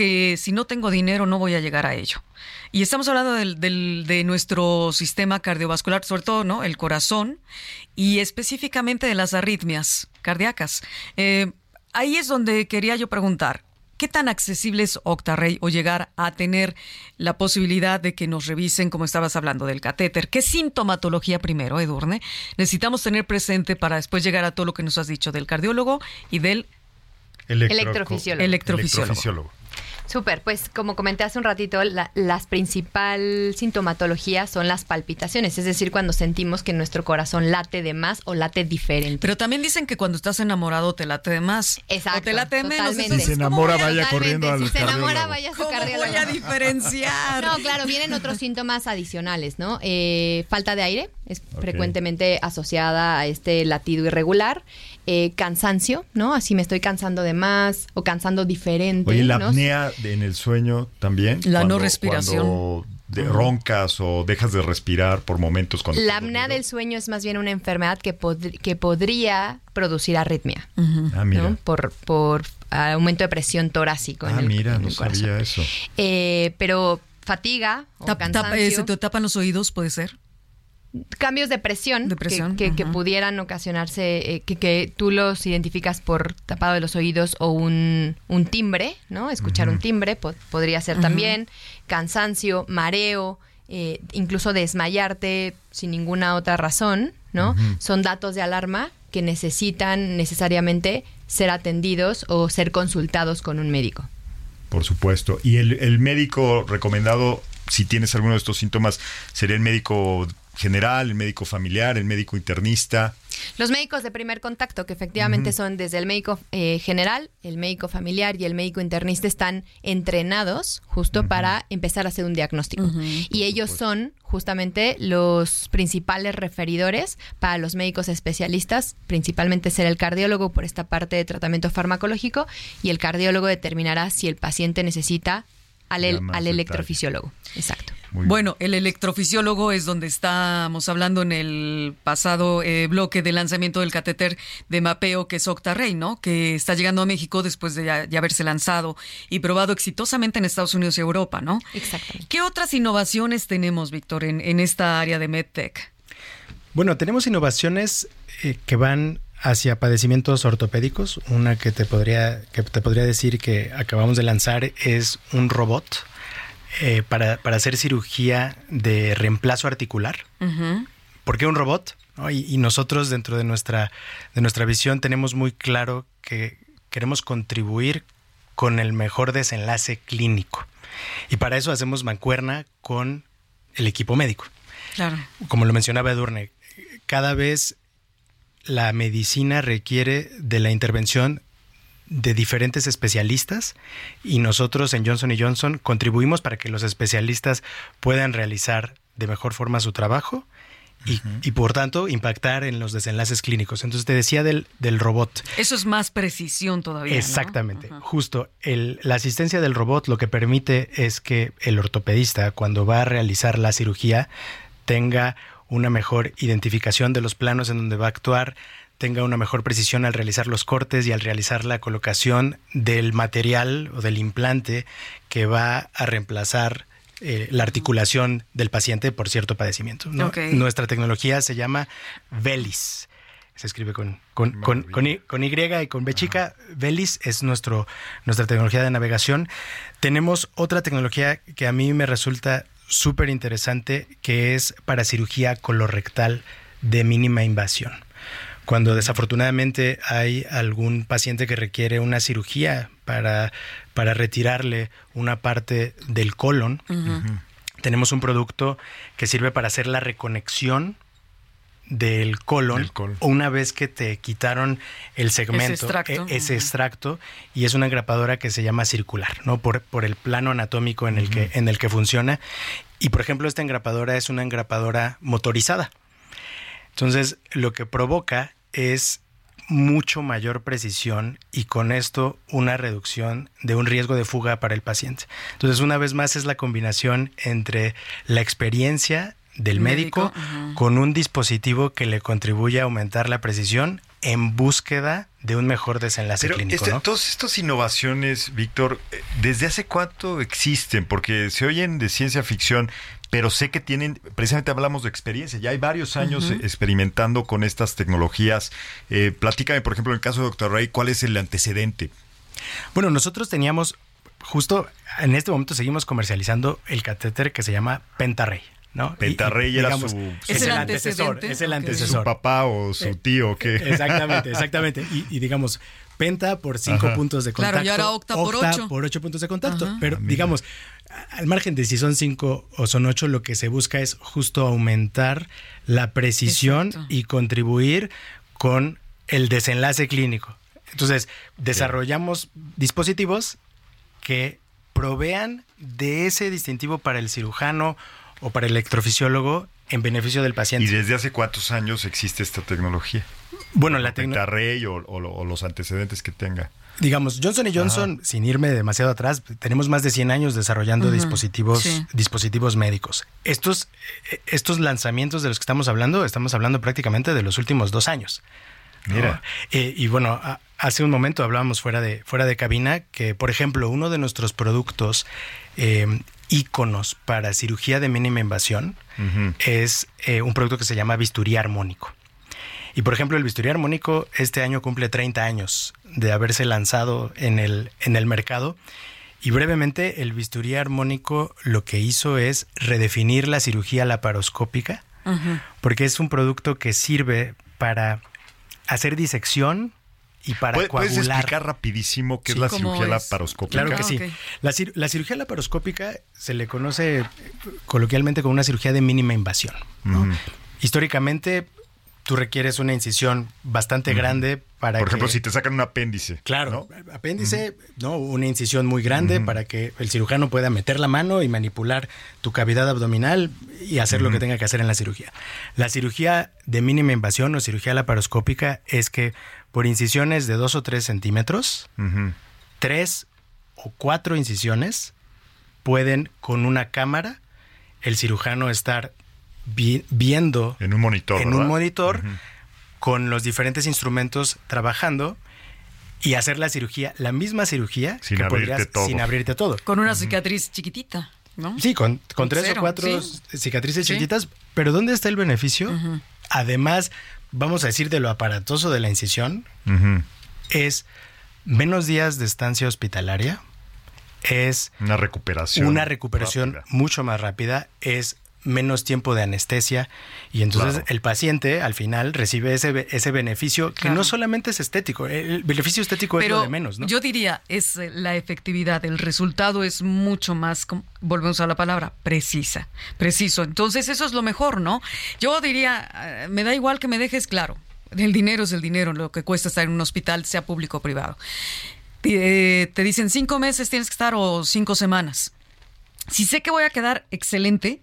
Que si no tengo dinero no voy a llegar a ello. Y estamos hablando del, del, de nuestro sistema cardiovascular, sobre todo ¿no? el corazón y específicamente de las arritmias cardíacas. Eh, ahí es donde quería yo preguntar, ¿qué tan accesible es Octarrey o llegar a tener la posibilidad de que nos revisen, como estabas hablando, del catéter? ¿Qué sintomatología primero, Edurne? Necesitamos tener presente para después llegar a todo lo que nos has dicho del cardiólogo y del Electro- Electrofisiólogo. electrofisiólogo. electrofisiólogo. Súper, pues como comenté hace un ratito, la, las principal sintomatología son las palpitaciones, es decir, cuando sentimos que nuestro corazón late de más o late diferente. Pero también dicen que cuando estás enamorado te late de más. Exacto, O te late de menos. Si se ¿cómo enamora, vaya Totalmente, corriendo al Si se enamora, vaya a su ¿Cómo cardiólogo. voy a diferenciar? No, claro, vienen otros síntomas adicionales, ¿no? Eh, falta de aire es frecuentemente asociada a este latido irregular. Eh, cansancio, ¿no? Así me estoy cansando de más o cansando diferente. Oye, la ¿no? apnea de- en el sueño también. La no Cuando- respiración. Cuando de- roncas o dejas de respirar por momentos cuando La apnea del sueño es más bien una enfermedad que, pod- que podría producir arritmia, Ah, mira. ¿no? Por, por aumento de presión torácico. en Ah, el- mira, en no el sabía eso. Eh, pero fatiga o Tap- tap- cansancio, eh, ¿Se te tapan los oídos? ¿Puede ser? Cambios de presión, De que- presión, que, que ajá. pudieran ocasionarse, eh, que, que tú los identificas por tapado de los oídos o un, un timbre, ¿no? Escuchar un timbre po- podría ser también, cansancio, mareo, eh, incluso desmayarte sin ninguna otra razón, ¿no? Son datos de alarma que necesitan necesariamente ser atendidos o ser consultados con un médico. Por supuesto. Y el, el médico recomendado, si tienes alguno de estos síntomas, sería el médico general, el médico familiar, el médico internista. Los médicos de primer contacto, que efectivamente son desde el médico eh, general, el médico familiar y el médico internista, están entrenados justo para empezar a hacer un diagnóstico. Y ellos son justamente los principales referidores para los médicos especialistas, principalmente ser el cardiólogo por esta parte de tratamiento farmacológico y el cardiólogo determinará si el paciente necesita al, el- al electrofisiólogo. Exacto. Muy bien. Bueno, el electrofisiólogo es donde estábamos hablando en el pasado eh, bloque de lanzamiento del catéter de mapeo que es Octarrey, ¿no? Que está llegando a México después de ya, ya haberse lanzado y probado exitosamente en Estados Unidos y Europa, ¿no? Exactamente. ¿Qué otras innovaciones tenemos, Víctor, en, en esta área de MedTech? Bueno, tenemos innovaciones eh, que van hacia padecimientos ortopédicos. Una que te podría que te podría decir que acabamos de lanzar es un robot eh, para, para hacer cirugía de reemplazo articular. ¿Por qué un robot? ¿No? Y, y nosotros dentro de nuestra, de nuestra visión tenemos muy claro que queremos contribuir con el mejor desenlace clínico. Y para eso hacemos mancuerna con el equipo médico Claro. como lo mencionaba Edurne, cada vez la medicina requiere de la intervención de diferentes especialistas y nosotros en Johnson Johnson contribuimos para que los especialistas puedan realizar de mejor forma su trabajo y, y por tanto impactar en los desenlaces clínicos. Entonces te decía del, del robot. Eso es más precisión todavía. ¿no? Exactamente. Justo, el- la asistencia del robot lo que permite es que el ortopedista, cuando va a realizar la cirugía, tenga una mejor identificación de los planos en donde va a actuar, tenga una mejor precisión al realizar los cortes y al realizar la colocación del material o del implante que va a reemplazar eh, la articulación del paciente por cierto padecimiento. Nuestra tecnología se llama VELIS. Se escribe con, con, con, con y, con Y y con B chica. VELIS es nuestro, nuestra tecnología de navegación. Tenemos otra tecnología que a mí me resulta súper interesante, que es para cirugía colorectal de mínima invasión. Cuando desafortunadamente hay algún paciente que requiere una cirugía para, para retirarle una parte del colon, tenemos un producto que sirve para hacer la reconexión del colon, colon. una vez que te quitaron el segmento, extracto. e- ese extracto, y es una engrapadora que se llama circular, ¿no? Por, por el plano anatómico en el, que, en el que funciona. Y por ejemplo, esta engrapadora es una engrapadora motorizada. Entonces, lo que provoca es mucho mayor precisión y con esto una reducción de un riesgo de fuga para el paciente. Entonces, una vez más es la combinación entre la experiencia del médico, con un dispositivo que le contribuye a aumentar la precisión en búsqueda de un mejor desenlace Pero clínico. este- ¿no? todas estas innovaciones, Víctor, eh, ¿desde hace cuánto existen? Porque se oyen de ciencia ficción, pero sé que tienen, precisamente hablamos de experiencia, ya hay varios años eh, experimentando con estas tecnologías. Eh, platícame, por ejemplo, en el caso de Dr. Ray, ¿cuál es el antecedente? Bueno, nosotros teníamos, justo en este momento seguimos comercializando el catéter que se llama Pentarrey. ¿no? Pentarrey y, era digamos, su- es, ¿Es el antecesor, antecedente? es el Ok. ¿Su antecesor. papá o su tío o qué? Exactamente, exactamente. Y, y digamos, penta por cinco Ajá. puntos de Claro, contacto. y ahora octa por ocho. por ocho puntos de contacto. Ajá. Pero digamos, al margen de si son cinco o son ocho, lo que se busca es justo aumentar la precisión Exacto. y contribuir con el desenlace clínico. Entonces, desarrollamos dispositivos que provean de ese distintivo para el cirujano o para el electrofisiólogo en beneficio del ¿Y paciente. desde hace cuántos años existe esta tecnología? Bueno, la tecno- Pentarrey o, o o los antecedentes que tenga. Digamos, Johnson y Johnson, sin irme demasiado atrás, tenemos más de 100 años desarrollando dispositivos, sí. dispositivos médicos. Estos, eh, estos lanzamientos de los que estamos hablando, estamos hablando prácticamente de los últimos dos años. ¿no? Mira. Eh, y bueno, a- hace un momento hablábamos fuera de, fuera de cabina que, por ejemplo, uno de nuestros productos eh, íconos para cirugía de mínima invasión es eh, un producto que se llama bisturí armónico. Y por ejemplo, el bisturí armónico este año cumple 30 años de haberse lanzado en el, en el mercado. Y brevemente, el bisturí armónico lo que hizo es redefinir la cirugía laparoscópica, porque es un producto que sirve para hacer disección y para ¿Puedes, puedes coagular. explicar rapidísimo qué Sí, es la ¿cómo cirugía es? laparoscópica? Claro que Ah, sí. La, cir- la cirugía laparoscópica se le conoce coloquialmente como una cirugía de mínima invasión. Históricamente, tú requieres una incisión bastante grande para Por ejemplo, que- si te sacan un apéndice. Claro, ¿no? apéndice, no, una incisión muy grande para que el cirujano pueda meter la mano y manipular tu cavidad abdominal y hacer lo que tenga que hacer en la cirugía. La cirugía de mínima invasión o cirugía laparoscópica es que por incisiones de 2 o 3 centímetros, Ujú. tres o cuatro incisiones pueden con una cámara el cirujano estar vi- viendo En un monitor. en ¿verdad? un monitor con los diferentes instrumentos trabajando y hacer la cirugía, la misma cirugía Sin que abrirte podrías- todo. sin abrirte todo. Con una cicatriz chiquitita, ¿no? Sí, con, con tres cero, o cuatro sí. cicatrices Sí. chiquitas, pero ¿dónde está el beneficio? Además, vamos a decir de lo aparatoso de la incisión, es menos días de estancia hospitalaria, es Una recuperación. una recuperación rápida. mucho más rápida, es menos tiempo de anestesia y entonces Claro. el paciente al final recibe ese, ese beneficio que Claro. no solamente es estético, el beneficio estético es lo de menos, ¿no? yo diría, es eh, la efectividad, el resultado es mucho más, volvemos a la palabra, precisa, preciso. Entonces eso es lo mejor, ¿no? Yo diría, eh, me da igual que me dejes claro, el dinero es el dinero, lo que cuesta estar en un hospital, sea público o privado. Te, te dicen cinco meses tienes que estar o cinco semanas. Si sé que voy a quedar excelente,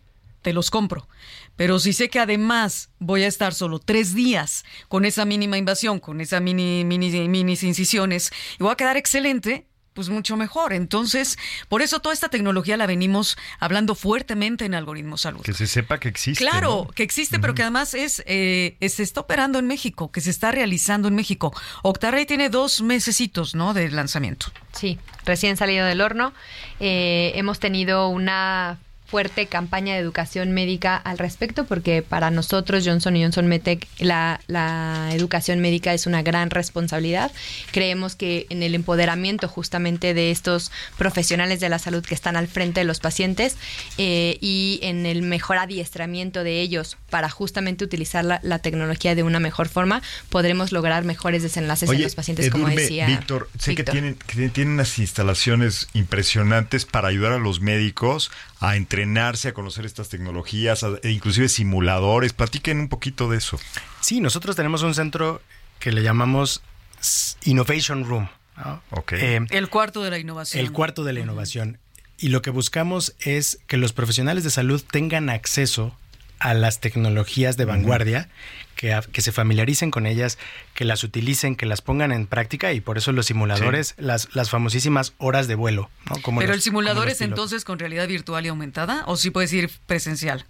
te los compro. Pero si sé que además voy a estar solo tres días con esa mínima invasión, con esa mini, mini, mini incisiones, y voy a quedar excelente, pues mucho mejor. Entonces, por eso toda esta tecnología la venimos hablando fuertemente en Algoritmo Salud. Que se sepa que existe. Claro, ¿no? que existe, pero que además es, eh, se está operando en México, que se está realizando en México. Octarrey tiene dos mesecitos, ¿no? De lanzamiento. Sí, recién salido del horno. Eh, hemos tenido una fuerte campaña de educación médica al respecto porque para nosotros Johnson Johnson Medtech la, la educación médica es una gran responsabilidad. Creemos que en el empoderamiento justamente de estos profesionales de la salud que están al frente de los pacientes eh, y en el mejor adiestramiento de ellos para justamente utilizar la, la tecnología de una mejor forma, podremos lograr mejores desenlaces en los pacientes, como decía Víctor, sé Víctor. que tienen, que tienen unas instalaciones impresionantes para ayudar a los médicos a entrenarse, a conocer estas tecnologías, a- e inclusive simuladores. Platiquen un poquito de eso. Sí, nosotros tenemos un centro que le llamamos Innovation Room. ¿no? Ok. Eh, El cuarto de la innovación. el cuarto de la innovación. Y lo que buscamos es que los profesionales de salud tengan acceso a las tecnologías de vanguardia, que, se familiaricen con ellas, que las utilicen, que las pongan en práctica y por eso los simuladores, las, las famosísimas horas de vuelo. ¿no? Como Pero los- el simulador es entonces con realidad virtual y aumentada o sí puedes ir presencial.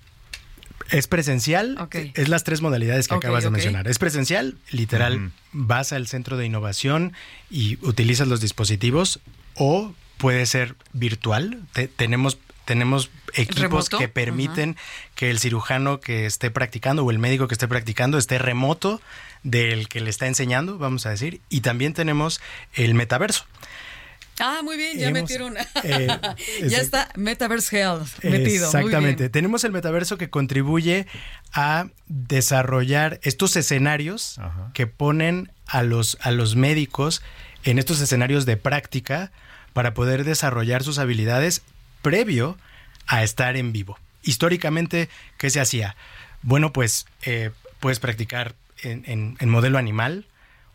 Es presencial, Ok. es las tres modalidades que acabas de mencionar. Es presencial, literal, vas al centro de innovación y utilizas los dispositivos o puede ser virtual. Te- tenemos tenemos equipos ¿Remoto? que permiten que el cirujano que esté practicando o el médico que esté practicando esté remoto del que le está enseñando, vamos a decir, y también tenemos el metaverso. Ah, muy bien, ya Hemos- metieron. eh, ya está Metaverse Health metido. Exactamente. Muy bien. Tenemos el metaverso que contribuye a desarrollar estos escenarios Ajá. que ponen a los, a los médicos en estos escenarios de práctica para poder desarrollar sus habilidades previo a estar en vivo. Históricamente, ¿qué se hacía? Bueno, pues eh, puedes practicar en, en- en modelo animal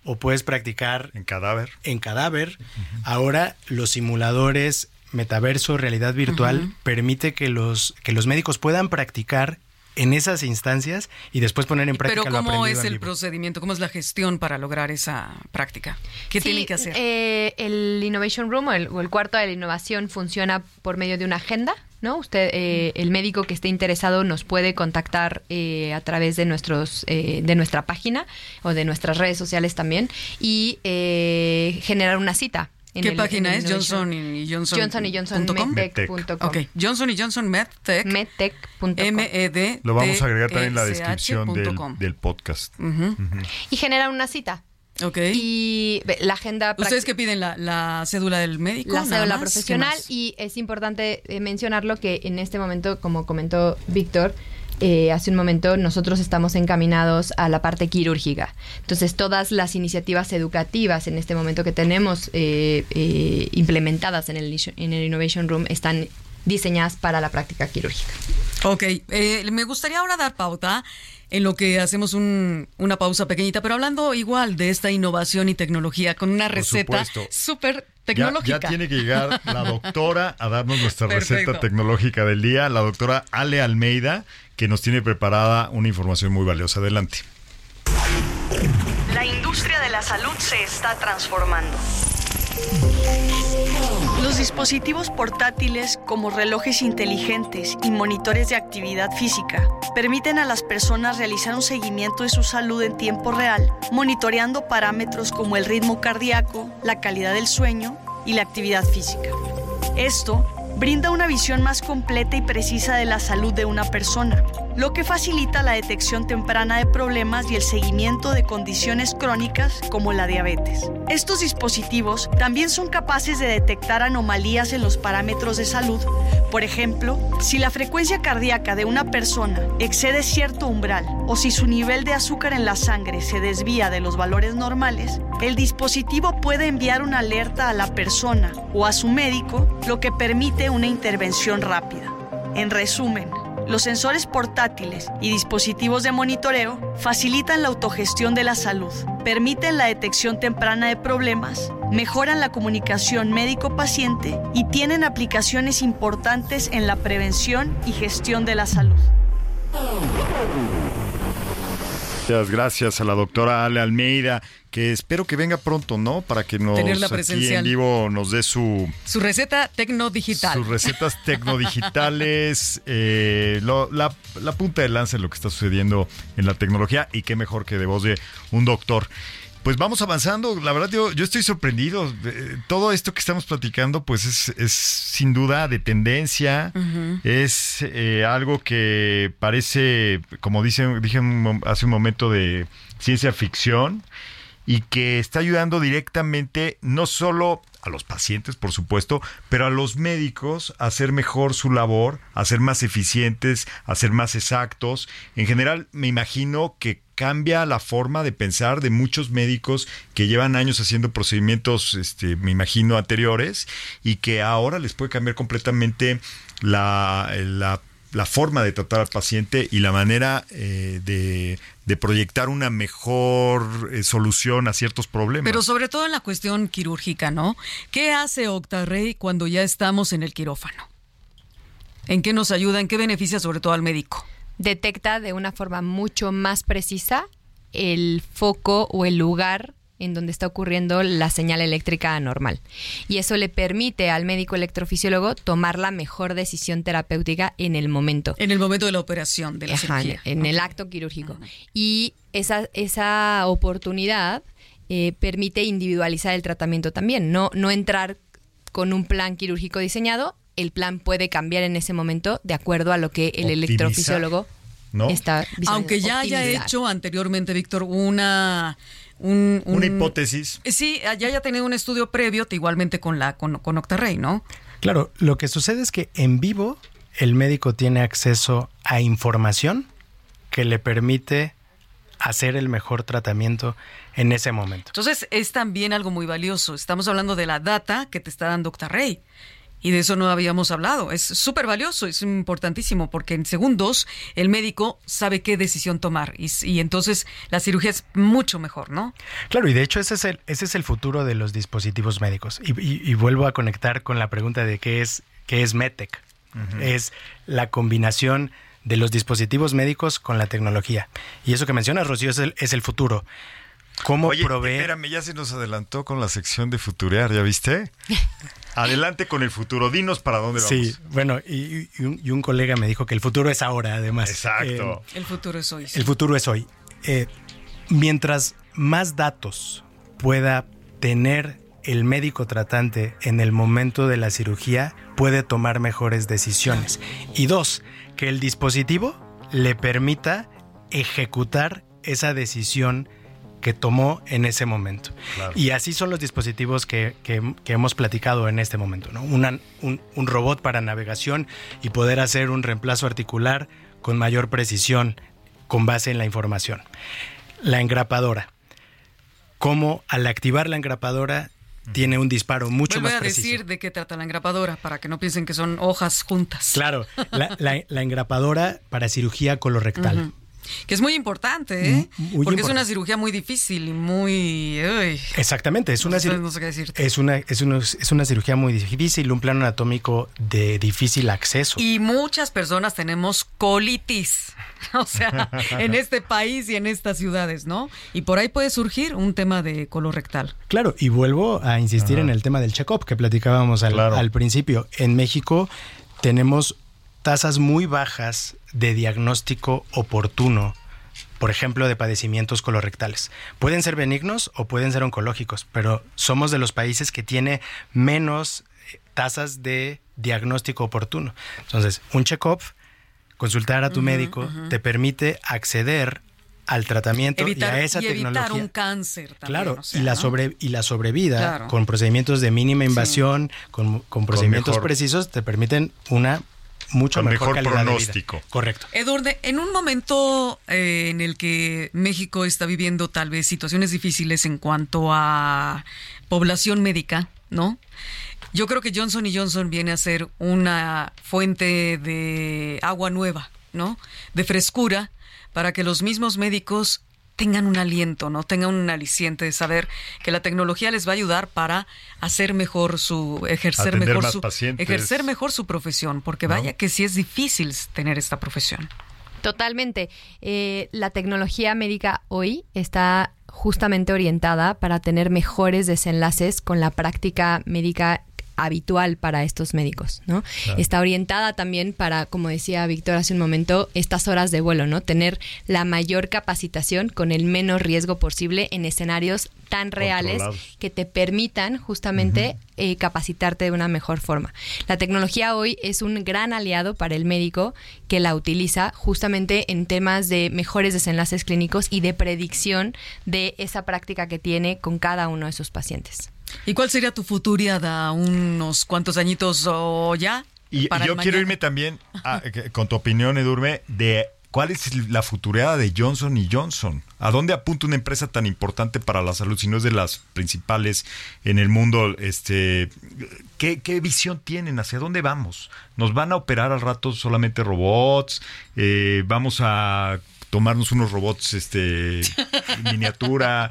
o puedes practicar En cadáver. en cadáver. Ahora los simuladores metaverso, realidad virtual, permite que los, que los médicos puedan practicar en esas instancias y después poner en práctica Pero lo ¿cómo aprendido es el procedimiento? ¿Cómo es la gestión para lograr esa práctica? ¿Qué Sí, tienen que hacer? eh, el Innovation Room o el, o el cuarto de la innovación funciona por medio de una agenda, ¿no? Usted, eh, el médico que esté interesado nos puede contactar eh, a través de nuestros, eh, de nuestra página o de nuestras redes sociales también y eh, generar una cita. ¿Qué el- página es? Johnson y Johnson. Johnson y Johnson medtech.com. Ok, Johnson y Johnson MedTech. medtech.com. M-E-D. Lo vamos a agregar también en la descripción del, podcast. Y generar una cita. Ok. Y la agenda ¿Ustedes qué piden? ¿La, la cédula del médico? la cédula profesional y es importante eh, mencionarlo que en este momento, como comentó Víctor, eh, hace un momento nosotros estamos encaminados a la parte quirúrgica. Entonces todas las iniciativas educativas en este momento que tenemos eh, eh, implementadas en el, en el Innovation Room están diseñadas para la práctica quirúrgica. Ok, eh, me gustaría ahora dar pauta en lo que hacemos un- una pausa pequeñita, pero hablando igual de esta innovación y tecnología con una receta súper Ya, tecnológica. ya tiene que llegar la doctora a darnos nuestra Perfecto. receta tecnológica del día, la doctora Ale Almeida, que nos tiene preparada una información muy valiosa. Adelante. La industria de la salud se está transformando. Los dispositivos portátiles como relojes inteligentes y monitores de actividad física permiten a las personas realizar un seguimiento de su salud en tiempo real, monitoreando parámetros como el ritmo cardíaco, la calidad del sueño y la actividad física. Esto brinda una visión más completa y precisa de la salud de una persona, lo que facilita la detección temprana de problemas y el seguimiento de condiciones crónicas como la diabetes. Estos dispositivos también son capaces de detectar anomalías en los parámetros de salud. Por ejemplo, si la frecuencia cardíaca de una persona excede cierto umbral o si su nivel de azúcar en la sangre se desvía de los valores normales, el dispositivo puede enviar una alerta a la persona o a su médico, lo que permite una intervención rápida. En resumen, los sensores portátiles y dispositivos de monitoreo facilitan la autogestión de la salud, permiten la detección temprana de problemas, mejoran la comunicación médico-paciente y tienen aplicaciones importantes en la prevención y gestión de la salud. Muchas gracias a la doctora Ale Almeida, que espero que venga pronto, ¿no? Para que nos Tenerla aquí en vivo nos dé su, Su receta tecnodigital. sus recetas tecnodigitales, eh, lo- la, la punta de lanza de lo que está sucediendo en la tecnología y qué mejor que de voz de un doctor. Pues vamos avanzando, la verdad yo, yo estoy sorprendido. Eh, Todo esto que estamos platicando pues es, es sin duda de tendencia, es eh, algo que parece, como dicen, dije hace un momento, de ciencia ficción y que está ayudando directamente no solo a los pacientes, por supuesto, pero a los médicos a hacer mejor su labor, a ser más eficientes, a ser más exactos. En general, me imagino que cambia la forma de pensar de muchos médicos que llevan años haciendo procedimientos, este, me imagino, anteriores y que ahora les puede cambiar completamente la, la la forma de tratar al paciente y la manera eh, de, de, proyectar una mejor eh, solución a ciertos problemas. Pero sobre todo en la cuestión quirúrgica, ¿no? ¿Qué hace Octarrey cuando ya estamos en el quirófano? ¿En qué nos ayuda? ¿En qué beneficia sobre todo al médico? Detecta de una forma mucho más precisa el foco o el lugar en donde está ocurriendo la señal eléctrica anormal. Y eso le permite al médico electrofisiólogo tomar la mejor decisión terapéutica en el momento. En el momento de la operación, de la Ajá, cirugía. En el acto quirúrgico. Y esa, esa oportunidad eh, permite individualizar el tratamiento también, no, no entrar con un plan quirúrgico diseñado, el plan puede cambiar en ese momento de acuerdo a lo que el Optimizar. electrofisiólogo ¿No? Aunque ya haya hecho anteriormente, Víctor, una... un- Una un- hipótesis. Sí, ya haya tenido un estudio previo, igualmente con la con, con Octarrey, ¿no? Claro, lo que sucede es que en vivo el médico tiene acceso a información que le permite hacer el mejor tratamiento en ese momento. Entonces es también algo muy valioso. Estamos hablando de la data que te está dando Octarrey. Y de eso no habíamos hablado. Es súper valioso, es importantísimo, porque en segundos el médico sabe qué decisión tomar. Y, entonces la cirugía es mucho mejor, ¿no? Claro, y de hecho ese es el, ese es el futuro de los dispositivos médicos. Y, y- y vuelvo a conectar con la pregunta de qué es, qué es MedTech. Es la combinación de los dispositivos médicos con la tecnología. Y eso que mencionas, Rocío, es el, es el futuro. ¿Cómo Oye, proveer? espérame, ya se nos adelantó con la sección de futurear, ¿ya viste? Adelante con el futuro, dinos para dónde vamos. Sí, bueno, y, y un, y un colega me dijo que el futuro es ahora, además. Exacto. Eh, El futuro es hoy. el futuro es hoy. Eh, mientras más datos pueda tener el médico tratante en el momento de la cirugía, puede tomar mejores decisiones. Y dos, que el dispositivo le permita ejecutar esa decisión que tomó en ese momento. Claro. Y así son los dispositivos que, que- que hemos platicado en este momento. ¿no? Una- un, un robot para navegación y poder hacer un reemplazo articular con mayor precisión con base en la información. La engrapadora. Cómo al activar la engrapadora tiene un disparo mucho Vuelve más a preciso. decir de qué trata la engrapadora, para que no piensen que son hojas juntas. Claro, la, la- la engrapadora para cirugía colorectal. Que es muy importante, ¿eh? Mm, muy Porque es una cirugía muy difícil y muy... uy. Exactamente, es una, No sé- cir- no sé qué decirte. es, una, es, una, es una cirugía muy difícil, un plano anatómico de difícil acceso. Y muchas personas tenemos colitis, o sea, en este país y en estas ciudades, ¿no? Y por ahí puede surgir un tema de colorectal. Claro, y vuelvo a insistir en el tema del check-up que platicábamos al, Claro. al principio. En México tenemos tasas muy bajas de diagnóstico oportuno, por ejemplo, de padecimientos colorectales. Pueden ser benignos o pueden ser oncológicos, pero somos de los países que tiene menos eh, tasas de diagnóstico oportuno. Entonces, un check-up, consultar a tu médico, te permite acceder al tratamiento Evitar, y a esa y evitar tecnología. un cáncer también. Claro, o sea, y la ¿no? sobre y la sobrevida Claro. con procedimientos de mínima invasión, con, con procedimientos mejor- precisos te permiten una mucho Con mejor, mejor calidad de pronóstico. vida. Correcto. Edurne, en un momento eh, en el que México está viviendo tal vez situaciones difíciles en cuanto a población médica, ¿no? Yo creo que Johnson y Johnson viene a ser una fuente de agua nueva, ¿no? De frescura para que los mismos médicos tengan un aliento, ¿no? Tengan un aliciente de saber que la tecnología les va a ayudar para hacer mejor su ejercer Atender mejor su pacientes. ejercer mejor su profesión, porque vaya que sí es difícil tener esta profesión. Totalmente. Eh, la tecnología médica hoy está justamente orientada para tener mejores desenlaces con la práctica médica habitual para estos médicos, ¿no? Está orientada también para, como decía Víctor hace un momento, estas horas de vuelo, ¿no? Tener la mayor capacitación con el menos riesgo posible en escenarios tan reales que te permitan justamente eh, capacitarte de una mejor forma. La tecnología hoy es un gran aliado para el médico que la utiliza justamente en temas de mejores desenlaces clínicos y de predicción de esa práctica que tiene con cada uno de sus pacientes. ¿Y cuál sería tu futuriada? ¿Unos cuantos añitos o ya? Y, yo quiero irme también con tu opinión, Edurme, de cuál es la futuriada de Johnson y Johnson. ¿A dónde apunta una empresa tan importante para la salud si no es de las principales en el mundo? Este, ¿qué, qué visión tienen? ¿Hacia dónde vamos? ¿Nos van a operar al rato solamente robots? Eh, ¿Vamos a tomarnos unos robots este miniatura.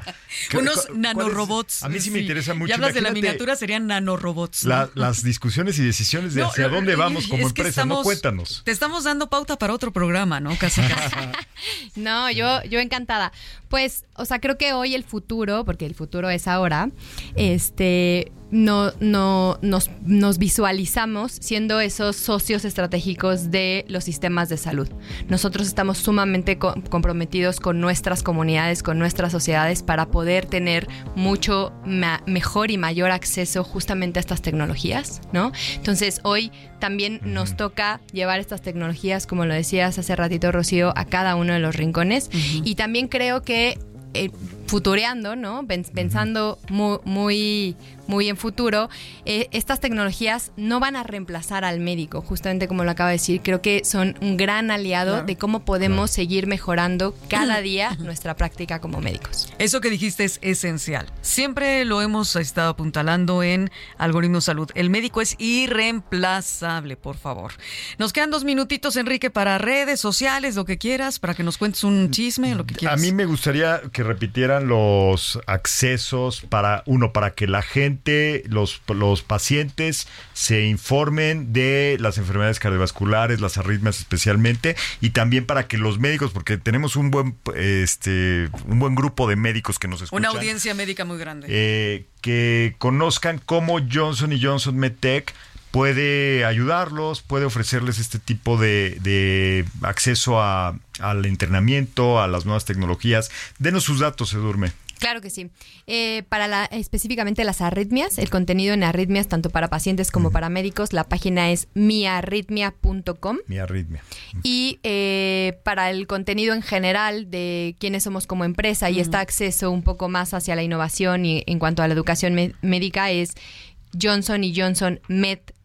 unos nanorobots. A mí sí, me interesa mucho. Y hablas de la miniatura, serían nanorobots. las discusiones y decisiones de hacia dónde vamos como empresa, no cuéntanos. Te estamos dando pauta para otro programa, ¿no? Casi, casi. no, yo, yo encantada. Pues, o sea, creo que hoy el futuro, porque el futuro es ahora, este no, no, nos, nos, visualizamos siendo esos socios estratégicos de los sistemas de salud. Nosotros estamos sumamente comprometidos con nuestras comunidades, con nuestras sociedades, para poder tener mucho mejor y mayor acceso justamente a estas tecnologías, ¿no? Entonces, hoy también nos toca llevar estas tecnologías, como lo decías hace ratito, Rocío, a cada uno de los rincones. Y también creo que eh, futureando, ¿no? Pensando muy, muy, muy en futuro, eh, estas tecnologías no van a reemplazar al médico, justamente como lo acabo de decir, creo que son un gran aliado de cómo podemos seguir mejorando cada día nuestra práctica como médicos. Eso que dijiste es esencial. Siempre lo hemos estado apuntalando en Algoritmo Salud. El médico es irreemplazable, por favor. Nos quedan dos minutitos, Enrique, para redes sociales, lo que quieras, para que nos cuentes un chisme, lo que quieras. A mí me gustaría que los accesos para, uno, para que la gente los, los pacientes se informen de las enfermedades cardiovasculares, las arritmias especialmente, y también para que los médicos, porque tenemos un buen, este, un buen grupo de médicos que nos escuchan. Una audiencia médica muy grande. Eh, que conozcan cómo Johnson y Johnson MedTech puede ayudarlos, puede ofrecerles este tipo de, de acceso a, al entrenamiento, a las nuevas tecnologías. Denos sus datos, Edurme. Claro que sí. Eh, para la, específicamente las arritmias, el contenido en arritmias, tanto para pacientes como para médicos, la página es miarritmia.com. Miarritmia. Y eh, para el contenido en general de quiénes somos como empresa y está acceso un poco más hacia la innovación y en cuanto a la educación médica es Johnson y Johnson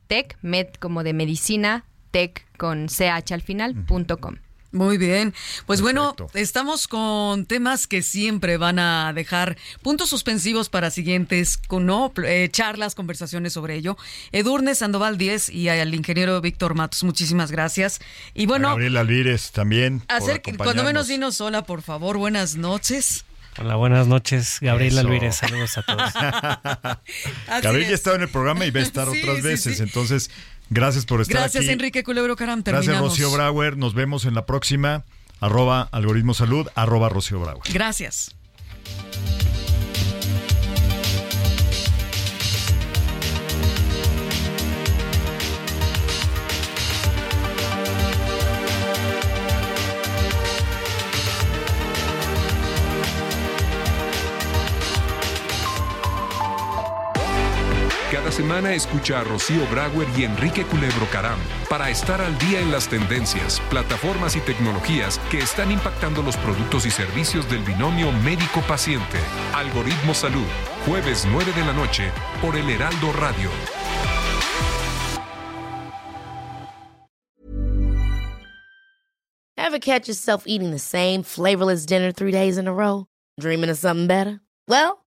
MedTech, Med como de medicina, tech con ch al final, punto com. Muy bien. Pues bueno, estamos con temas que siempre van a dejar puntos suspensivos para siguientes ¿no? Eh, charlas, conversaciones sobre ello. Edurne Sandoval 10 y al ingeniero Víctor Matos, muchísimas gracias. Y bueno. Gabriel Alvírez también. Hacer, cuando menos dinos hola, por favor. Buenas noches. Hola, buenas noches, Gabriel Alvírez. Saludos a todos. Gabriel ya estado en el programa y va a estar otras veces, entonces Gracias por estar Gracias, Enrique Culebro Caram. Gracias, Rocío Brauer. Nos vemos en la próxima. Arroba Algoritmo Salud, arroba Rocío Brauer. Gracias. Semana escucha a Rocío Brauer y Enrique Culebro Caram para estar al día en las tendencias, plataformas y tecnologías que están impactando los productos y servicios del binomio médico-paciente. Algoritmo Salud, jueves 9 de la noche por el Heraldo Radio. Ever catch yourself eating the same flavorless dinner three days in a row? Dreaming of something better? Well,